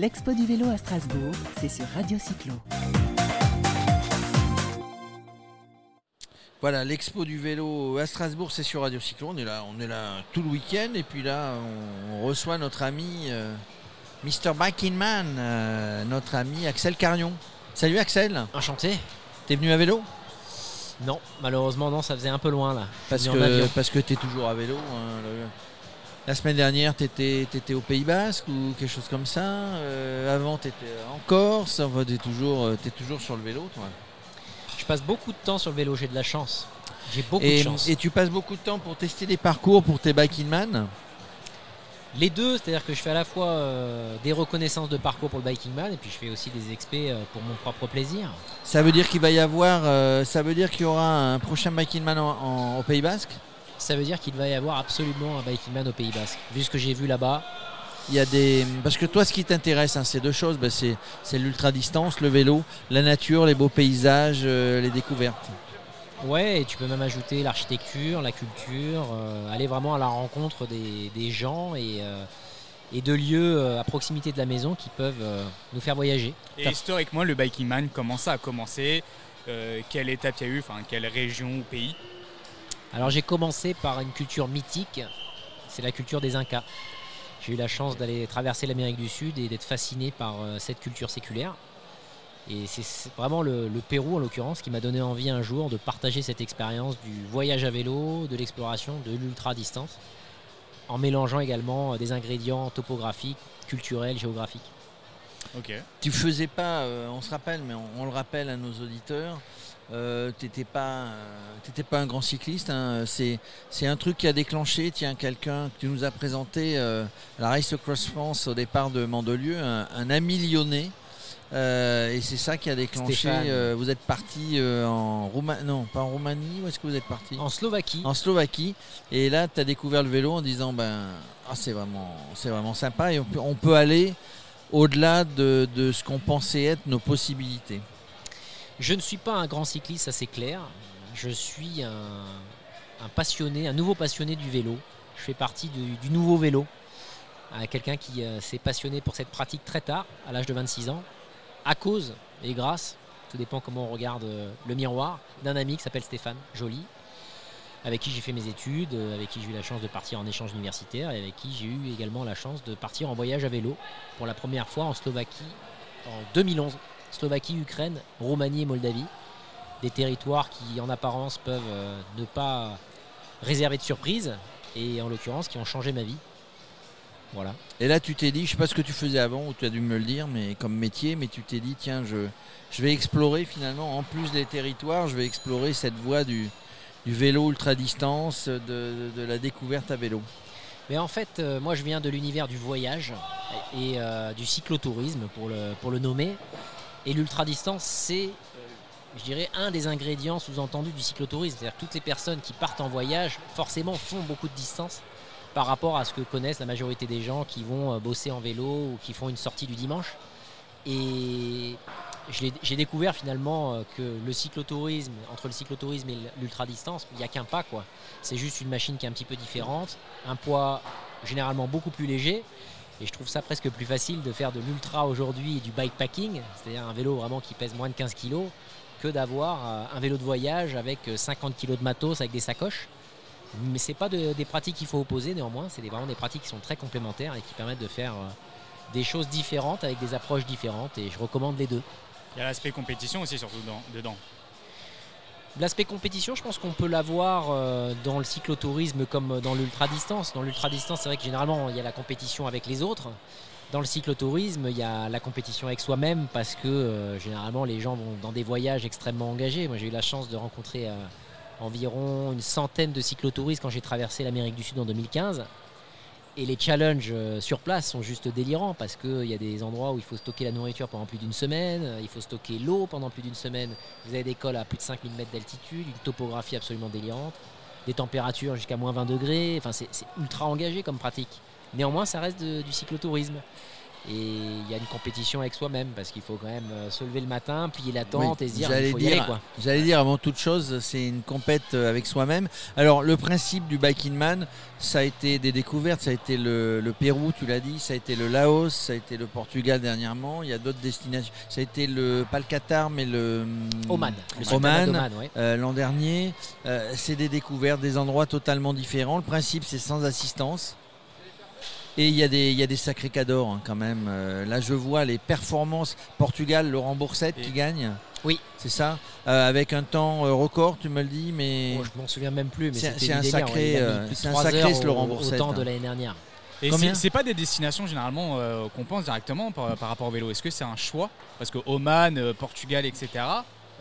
L'expo du vélo à Strasbourg, c'est sur Radio Cyclo. Voilà, l'expo du vélo à Strasbourg, c'est sur Radio Cyclo. On est là, on est là tout le week-end et puis là, on, reçoit notre ami euh, Mr. Biking Man, euh, notre ami Axel Carion. Salut Axel. Enchanté. T'es venu à vélo? Non, malheureusement non, ça faisait un peu loin là. Parce que parce que t'es toujours à vélo. Hein, la semaine dernière, tu étais, au Pays Basque ou quelque chose comme ça. Euh, avant, tu étais en Corse. Enfin, tu es, toujours, es toujours sur le vélo, toi. Je passe beaucoup de temps sur le vélo, j'ai de la chance. J'ai beaucoup de chance. Et tu passes beaucoup de temps pour tester des parcours pour tes biking man les deux, c'est-à-dire que je fais à la fois euh, des reconnaissances de parcours pour le biking man et puis je fais aussi des expés euh, pour mon propre plaisir. Ça veut dire qu'il va y avoir, ça veut dire qu'il y aura un prochain biking man au Pays Basque? Ça veut dire qu'il va y avoir absolument un biking man au Pays Basque. Vu ce que j'ai vu là-bas. Il y a des. Parce que toi, ce qui t'intéresse, hein, c'est deux choses. Ben, c'est l'ultra-distance, le vélo, la nature, les beaux paysages, euh, les découvertes. Ouais, et tu peux même ajouter l'architecture, la culture, euh, aller vraiment à la rencontre des, gens et, euh, et, de lieux à proximité de la maison qui peuvent nous faire voyager. Et historiquement, le Biking Man, comment ça a commencé Quelle étape il y a eu Enfin, quelle région ou pays? Alors j'ai commencé par une culture mythique, c'est la culture des Incas. J'ai eu la chance d'aller traverser l'Amérique du Sud et d'être fasciné par euh, cette culture séculaire. Et c'est vraiment le, Pérou en l'occurrence qui m'a donné envie un jour de partager cette expérience du voyage à vélo, de l'exploration, de l'ultra distance, en mélangeant également euh, des ingrédients topographiques, culturels, géographiques. Ok. Tu faisais pas, euh, on se rappelle, mais on, le rappelle à nos auditeurs, euh, tu n'étais pas, euh, pas un grand cycliste. Hein. C'est, un truc qui a déclenché. Tiens, quelqu'un que tu nous as présenté euh, la Race Across France au départ de Mandelieu, un, ami lyonnais. et c'est ça qui a déclenché. vous êtes parti en Roumanie, non, pas en Roumanie. Où est-ce que vous êtes parti? En Slovaquie. En Slovaquie. Et là, tu as découvert le vélo en disant, ben, ah, c'est vraiment, c'est vraiment sympa. Et on peut, aller au-delà de ce qu'on pensait être nos possibilités. Je ne suis pas un grand cycliste, ça c'est clair. Je suis un, passionné, un nouveau passionné du vélo. Je fais partie du, nouveau vélo. Euh, quelqu'un qui euh, s'est passionné pour cette pratique très tard, à l'âge de 26 ans, à cause et grâce, tout dépend comment on regarde euh, le miroir, d'un ami qui s'appelle Stéphane Joly, avec qui j'ai fait mes études, avec qui j'ai eu la chance de partir en échange universitaire et avec qui j'ai eu également la chance de partir en voyage à vélo pour la première fois en Slovaquie en 2011. Slovaquie, Ukraine, Roumanie et Moldavie. Des territoires qui en apparence peuvent euh, ne pas réserver de surprises et en l'occurrence qui ont changé ma vie. Voilà. Et là tu t'es dit, je sais pas ce que tu faisais avant ou tu as dû me le dire, mais comme métier, mais tu t'es dit tiens je, je vais explorer finalement en plus des territoires, je vais explorer cette voie du, vélo ultra distance, de, la découverte à vélo. Mais en fait, euh, moi je viens de l'univers du voyage et euh, du cyclotourisme pour le, pour le nommer. Et l'ultra-distance, c'est, euh, je dirais, un des ingrédients sous-entendus du cyclotourisme. C'est-à-dire toutes les personnes qui partent en voyage, forcément, font beaucoup de distance par rapport à ce que connaissent la majorité des gens qui vont euh, bosser en vélo ou qui font une sortie du dimanche. Et j'ai découvert finalement euh, que le cyclotourisme, entre le cyclotourisme et l'ultra-distance, il n'y a qu'un pas. quoi. C'est juste une machine qui est un petit peu différente, un poids généralement beaucoup plus léger et je trouve ça presque plus facile de faire de l'ultra aujourd'hui et du bikepacking, c'est-à-dire un vélo vraiment qui pèse moins de 15 kg, que d'avoir euh, un vélo de voyage avec 50 euh, kg de matos, avec des sacoches. Mais ce n'est pas des pratiques qu'il faut opposer néanmoins, c'est vraiment des pratiques qui sont très complémentaires et qui permettent de faire euh, des choses différentes avec des approches différentes et je recommande les deux. Il y a l'aspect compétition aussi surtout dedans. L'aspect compétition, je pense qu'on peut l'avoir euh, dans le cyclotourisme comme dans l'ultra-distance. Dans l'ultra-distance, c'est vrai que généralement, il y a la compétition avec les autres. Dans le cyclotourisme, il y a la compétition avec soi-même parce que euh, généralement, les gens vont dans des voyages extrêmement engagés. Moi, j'ai eu la chance de rencontrer euh, environ une centaine de cyclotouristes quand j'ai traversé l'Amérique du Sud en 2015. Et les challenges euh, sur place sont juste délirants parce qu'il y a des endroits où il faut stocker la nourriture pendant plus d'une semaine, il faut stocker l'eau pendant plus d'une semaine. Vous avez des cols à plus de 5000 mètres d'altitude, une topographie absolument délirante, des températures jusqu'à moins 20 degrés. C'est ultra engagé comme pratique. Néanmoins, ça reste du cyclotourisme. Et il y a une compétition avec soi-même parce qu'il faut quand même euh, se lever le matin, plier la tente Oui, et se dire j'allais dire-. J'allais dire avant toute chose, c'est une compète euh, avec soi-même. Alors le principe du Biking Man, ça a été des découvertes, ça a été le, le Pérou, tu l'as dit, ça a été le Laos, ça a été le Portugal dernièrement. Il y a d'autres destinations. Ça a été le pas le Qatar, mais le hum, Oman, le Oman. d'Oman, ouais. euh, l'an dernier. Euh, c'est des découvertes, des endroits totalement différents. Le principe, c'est sans assistance. Et il y, a des- il y a des sacrés cadors hein, quand même. Euh, là, je vois les performances. Portugal, Laurent Boursette Et- qui gagne. Oui. C'est ça. Euh, avec un temps euh, record, tu me le dis, mais. Bon, je m'en souviens même plus, mais C'est- un sacré, de c'est un trois sacré, ce Laurent au- Boursette, au temps de hein. l'année dernière. Et c'est c'est pas des destinations généralement euh, qu'on pense directement par, par rapport au vélo. Est-ce que c'est un choix? Parce que Oman, euh, Portugal, etc.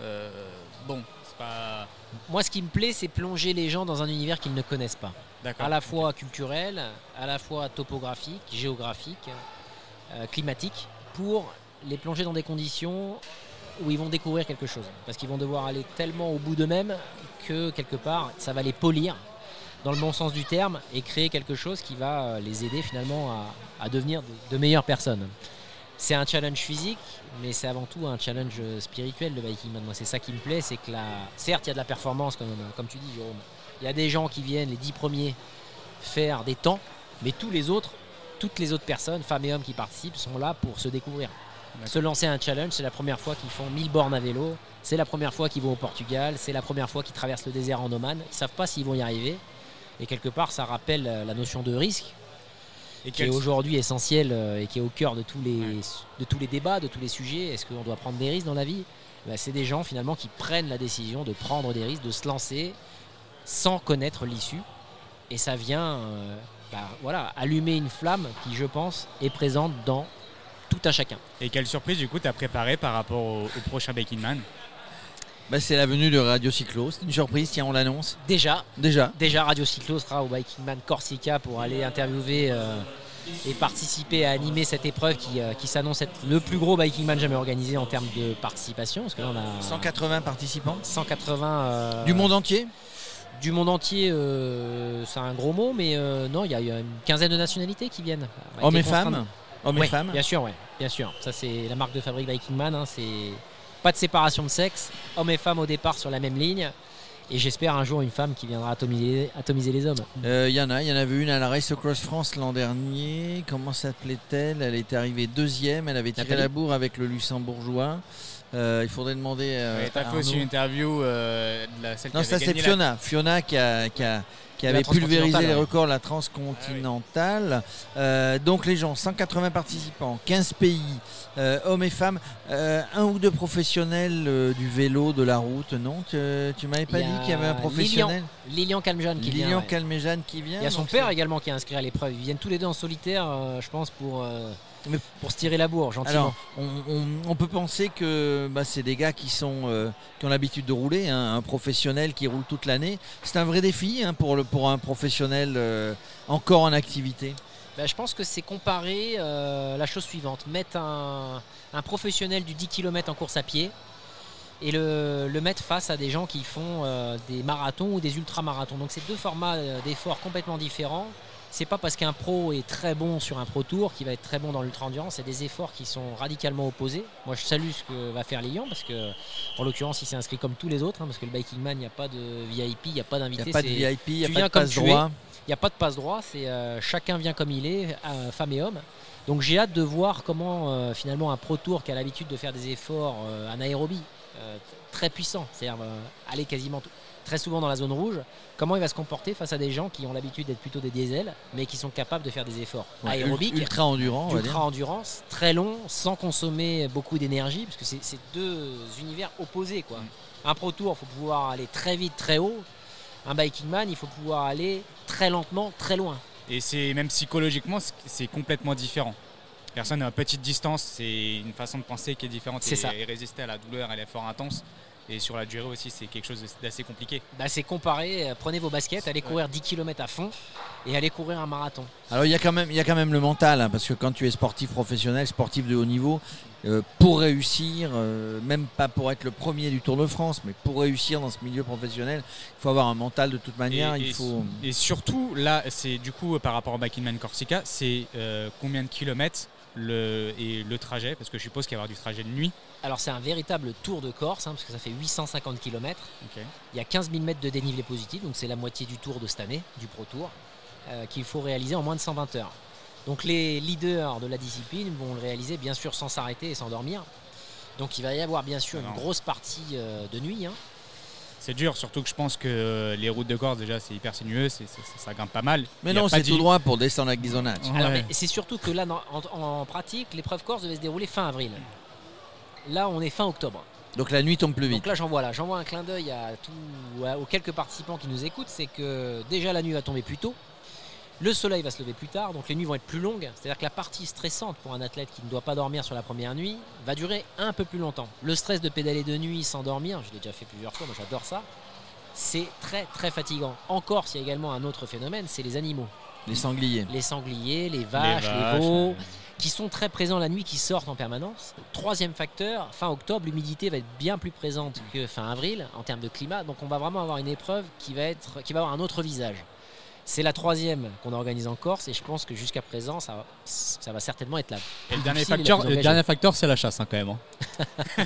euh, bon, c'est pas. Moi, ce qui me plaît, c'est plonger les gens dans un univers qu'ils ne connaissent pas. D'accord. à la fois culturel, à la fois topographique, géographique, euh, climatique, pour les plonger dans des conditions où ils vont découvrir quelque chose. Parce qu'ils vont devoir aller tellement au bout d'eux-mêmes que quelque part, ça va les polir dans le bon sens du terme et créer quelque chose qui va euh, les aider finalement à, à devenir de, de meilleures personnes. C'est un challenge physique, mais c'est avant tout un challenge spirituel le biking man. Moi, c'est ça qui me plaît, c'est que là, certes, il y a de la performance, comme, comme tu dis, Jérôme. Il y a des gens qui viennent, les dix premiers, faire des temps, mais tous les autres, toutes les autres personnes, femmes et hommes qui participent, sont là pour se découvrir. Se lancer un challenge, c'est la première fois qu'ils font 1000 bornes à vélo, c'est la première fois qu'ils vont au Portugal, c'est la première fois qu'ils traversent le désert en Oman. Ils savent pas s'ils vont y arriver. Et quelque part, ça rappelle euh, la notion de risque, Et qui est aujourd'hui essentielle euh, et qui est au cœur de tous les, Ouais. de tous les débats, de tous les sujets. Est-ce qu'on doit prendre des risques dans la vie? Ben, C'est des gens finalement qui prennent la décision de prendre des risques, de se lancer sans connaître l'issue. Et ça vient euh, bah, voilà, allumer une flamme qui, je pense, est présente dans tout un chacun. Et quelle surprise du coup t'as préparé par rapport au, au prochain Baking Man? Bah, c'est la venue de Radio Cyclo. C'est une surprise, tiens, on l'annonce. Déjà, Déjà. Déjà, Radio Cyclo sera au Biking Man Corsica pour aller interviewer euh, et participer à animer cette épreuve qui, euh, qui s'annonce être le plus gros Biking Man jamais organisé en termes de participation. Parce que là, on a 180 participants. 180 euh, Du monde entier? du monde entier. euh, c'est un gros mot, mais euh, non, il y a il y a une quinzaine de nationalités qui viennent. Hommes et femmes Hommes Ouais, et femmes Bien sûr, ouais, bien sûr. Ça, c'est la marque de fabrique Viking Man. hein, c'est pas de séparation de sexe. Hommes et femmes au départ sur la même ligne. Et j'espère un jour une femme qui viendra atomiser, atomiser les hommes. Euh, Il y en a, il y en avait une à la Race Across France l'an dernier. Comment s'appelait-elle? Elle était arrivée deuxième. Elle avait tiré Nathalie la bourre avec le luxembourgeois. Euh, il faudrait demander. euh, Ouais, T'as à fait aussi une interview euh, de la, celle Non, qui ça c'est Fiona. Fiona qui, a, qui, a- qui avait pulvérisé les records de la transcontinentale. Euh, donc les gens, 180 participants, 15 pays, euh, hommes et femmes, euh, un ou deux professionnels euh, du vélo, de la route, non Tu, tu m'avais pas dit qu'il y avait un professionnel Lilian Calmejane qui Lilian vient. ouais. Calmejane qui vient. Il y a son père également qui est inscrit à l'épreuve. Ils viennent tous les deux en solitaire, euh, je pense, pour, euh, Mais- pour se tirer la bourre, gentiment. Alors, on, on- on peut penser que bah, c'est des gars qui, sont, euh, qui ont l'habitude de rouler, hein, un professionnel qui roule toute l'année. C'est un vrai défi hein, pour, le, pour un professionnel euh, encore en activité. Bah, je pense que c'est comparer euh, la chose suivante mettre un, un professionnel du 10 km en course à pied et le, le mettre face à des gens qui font des marathons ou des ultramarathons. Donc c'est deux formats d'efforts complètement différents. C'est pas parce qu'un pro est très bon sur un pro tour qu'il va être très bon dans l'ultra-endurance. C'est des efforts qui sont radicalement opposés. Moi, je salue ce que va faire Lilian parce que, en l'occurrence, il s'est inscrit comme tous les autres. hein, parce que le Biking Man, il n'y a pas de VIP, il n'y a pas Il d'invité. n'y a pas de VIP, il n'y a pas de passe droit. il n'y a pas de passe droit, c'est euh, chacun vient comme il est, euh, femme et homme. Donc j'ai hâte de voir comment euh, finalement un pro tour qui a l'habitude de faire des efforts aérobie euh, t- très puissants, c'est-à-dire aller quasiment tout- très souvent dans la zone rouge, comment il va se comporter face à des gens qui ont l'habitude d'être plutôt des diesels, mais qui sont capables de faire des efforts Ouais, aérobiques, Ultra d'ultra endurance, très longs, sans consommer beaucoup d'énergie, parce que c'est deux univers opposés. Quoi. Un pro tour, il faut pouvoir aller très vite, très haut. Un biking man, il faut pouvoir aller très lentement, très loin. Et c'est même psychologiquement, c'est- complètement différent. Personne à petite distance, c'est une façon de penser qui est différente C'est et, ça. et résister à la douleur et l'effort intense. Et sur la durée aussi, c'est quelque chose d'assez compliqué. Bah, c'est comparé, euh, prenez vos baskets, allez courir 10 km à fond et allez courir un marathon. Alors il y, a quand même- il y a quand même le mental, hein, parce que quand tu es sportif professionnel, sportif de haut niveau, euh, pour réussir, euh, même pas pour être le premier du Tour de France, mais pour réussir dans ce milieu professionnel, il faut avoir un mental de toute manière. et, il et- faut... et surtout, là, c'est du coup par rapport au Back in Man Corsica, c'est euh, combien de kilomètres le, et le trajet Parce que je suppose qu'il va y avoir du trajet de nuit. Alors c'est un véritable tour de Corse, hein, parce que ça fait 850 km. Il y a 15 000 mètres de dénivelé positif, donc c'est la moitié du tour de cette année, du Pro Tour, euh, qu'il faut réaliser en moins de 120 heures. Donc les leaders de la discipline vont le réaliser bien sûr sans s'arrêter et sans dormir. Donc il va y avoir bien sûr Non. une grosse partie euh, de nuit. hein. C'est dur, surtout que je pense que euh, les routes de Corse, déjà, c'est hyper sinueux, c'est- c'est- ça grimpe pas mal. Mais Il non, c'est tout droit pour descendre à Ghisonacci. Ouais. Alors, mais c'est surtout que là, en, en pratique, l'épreuve Corse devait se dérouler fin avril. Là, on est fin octobre. Donc la nuit tombe plus vite. Donc là, j'envoie là, j'envoie un clin d'œil à tout- à- aux quelques participants qui nous écoutent, c'est que déjà la nuit va tomber plus tôt, le soleil va se lever plus tard, donc les nuits vont être plus longues. C'est-à-dire que la partie stressante pour un athlète qui ne doit pas dormir sur la première nuit va durer un peu plus longtemps. Le stress de pédaler de nuit sans dormir, je l'ai déjà fait plusieurs fois, moi j'adore ça. C'est très très fatigant. En Corse, il y a également un autre phénomène, c'est les animaux. Les sangliers. Les sangliers, les vaches, les, vaches, veaux, euh, qui sont très présents la nuit, qui sortent en permanence. Troisième facteur, fin octobre, l'humidité va être bien plus présente que fin avril en termes de climat. Donc on va vraiment avoir une épreuve qui va, être, qui va avoir un autre visage. C'est la troisième qu'on organise en Corse et je pense que jusqu'à présent, ça, va- ça va certainement être là. Et le la dernier facteur, c'est la chasse hein, quand même. hein.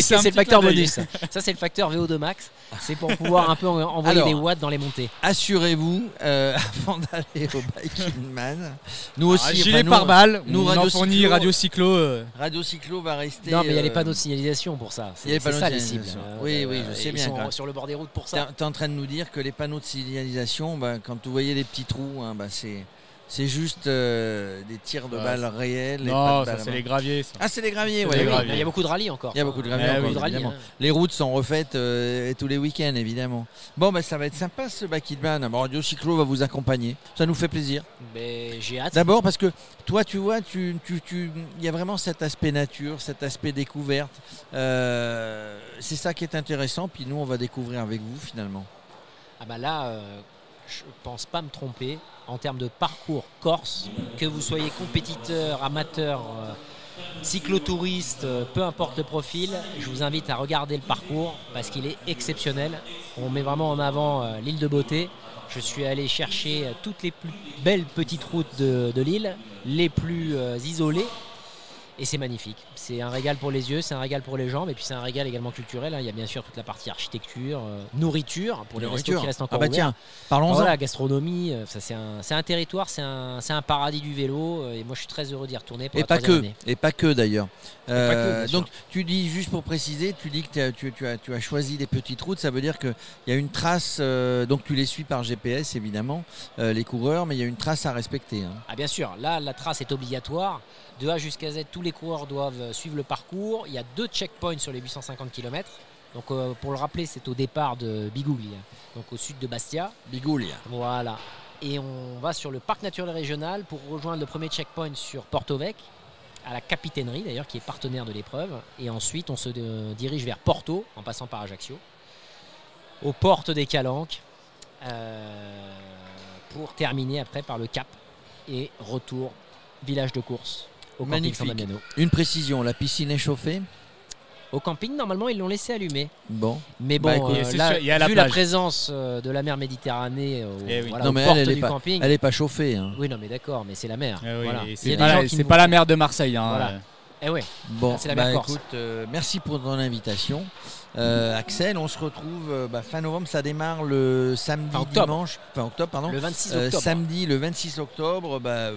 C'est le facteur bonus. Ça, c'est le facteur VO2 max. C'est pour pouvoir un peu en- envoyer Alors, des watts dans les montées. Assurez-vous, euh, avant d'aller au Biking Man, nous aussi, Ah, enfin, gilet nous, pare-balles, nous, nous Radio Cyclo- Radio Cyclo. euh, Radio Cyclo va rester. Non, mais il y a les euh, panneaux de signalisation pour ça. il y a les C'est panneaux ça de les cibles. signalisation. Euh, Oui, oui, je sais ils bien, sont quand- sur le bord des routes pour T'es ça. t'es en train de nous dire que les panneaux de signalisation, bah, quand vous voyez les petits trous, hein, bah, c'est c'est juste euh, des tirs de Ouais, balles réels. et pas Non, de ça c'est les graviers. ça. Ah, c'est les graviers, C'est ouais. les Oui, graviers. Il y a beaucoup de rallyes encore. Il y a beaucoup de graviers Eh encore, oui, Beaucoup de rallyes, évidemment. hein. Les routes sont refaites euh, tous les week-ends, évidemment. Bon, bah, ça va être sympa ce Bakitman. Bon, Radio Cyclo va vous accompagner. Ça nous fait plaisir. Mais j'ai hâte. D'abord parce que toi, tu vois, tu, tu, tu- il y a vraiment cet aspect nature, cet aspect découverte. Euh, c'est ça qui est intéressant. Puis nous, on va découvrir avec vous finalement. Ah bah là, je pense pas me tromper en termes de parcours corse, que vous soyez compétiteur, amateur, euh, cyclotouriste, euh, peu importe le profil, je vous invite à regarder le parcours parce qu'il est exceptionnel. On met vraiment en avant euh, l'île de beauté. Je suis allé chercher toutes les plus belles petites routes de, de l'île, les plus isolées. Et c'est magnifique. C'est un régal pour les yeux, c'est un régal pour les jambes, et puis c'est un régal également culturel. hein. Il y a bien sûr toute la partie architecture, euh, nourriture, pour les restos Nourriture. qui restent Ah encore bah ouverts. tiens, parlons-en. Voilà, gastronomie, euh, ça c'est un, c'est un territoire, c'est un, c'est un paradis du vélo, euh, et moi je suis très heureux d'y retourner pour Et la pas que, année. et pas que d'ailleurs. Que, donc tu dis juste pour préciser, tu dis que tu, tu as, tu as choisi des petites routes, ça veut dire qu'il y a une trace, donc tu les suis par GPS évidemment, les coureurs, mais il y a une trace à respecter. hein. Ah bien sûr, là la trace est obligatoire. De A jusqu'à Z, tous les coureurs doivent euh, suivre le parcours. Il y a deux checkpoints sur les 850 km. Donc euh, pour le rappeler, c'est au départ de Biguglia, donc au sud de Bastia. Bigoulia. Voilà. Et on va sur le parc naturel régional pour rejoindre le premier checkpoint sur Porto Vec, à la capitainerie d'ailleurs, qui est partenaire de l'épreuve. Et ensuite, on se euh, dirige vers Porto, en passant par Ajaccio, aux portes des Calanques, euh, pour terminer après par le Cap et retour village de course au camping Magnifique. San Damiano. Une précision, la piscine est chauffée? Au camping, normalement, ils l'ont laissé allumer. Bon. Mais bon, Bah, écoute, euh, là, sûr, il y a la vu la présence euh, de la mer Méditerranée au, Eh oui. voilà, Non, aux mais elle, portes elle est du pas- camping, Elle n'est pas chauffée. hein. Oui, non, mais d'accord, mais c'est la mer. Eh oui, Voilà. C'est pas la mer de Marseille. hein, Voilà. Eh ouais. Bon, c'est la bah, écoute, euh, merci pour ton invitation. Euh, Axel, on se retrouve euh, bah, fin novembre, ça démarre le samedi, dimanche, fin octobre, pardon. Le 26 Euh, octobre. samedi, le 26 octobre, bah,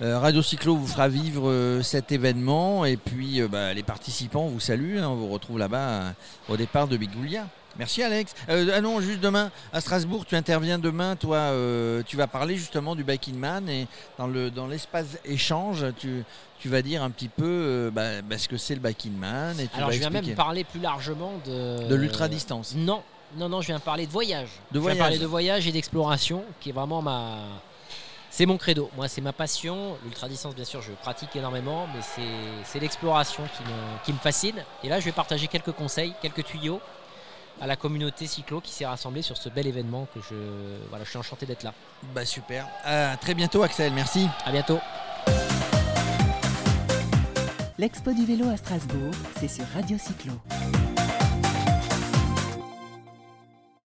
Radio Cyclo vous fera vivre cet événement et puis les participants vous saluent. hein, on vous retrouve là-bas au départ de Bigoulia. Merci Alex. Euh, ah non, juste demain à Strasbourg, tu interviens demain, toi, euh, tu vas parler justement du Biking Man et dans le dans l'espace échange, tu, tu vas dire un petit peu euh, bah, bah, ce que c'est le Biking Man et tu Alors, vas je viens expliquer. même parler plus largement de. de l'ultra distance. Non, non, non, je viens parler de voyage. De je voyage. viens parler de voyage et d'exploration, qui est vraiment ma. C'est mon credo. Moi, c'est ma passion. L'ultra distance, bien sûr, je pratique énormément, mais c'est- c'est l'exploration qui me, qui me fascine. Et là, je vais partager quelques conseils, quelques tuyaux à la communauté cyclo qui s'est rassemblée sur ce bel événement que je. Voilà, je suis enchanté d'être là. Bah super. À très bientôt Axel, merci. À bientôt. L'Expo du vélo à Strasbourg, c'est sur Radio Cyclo.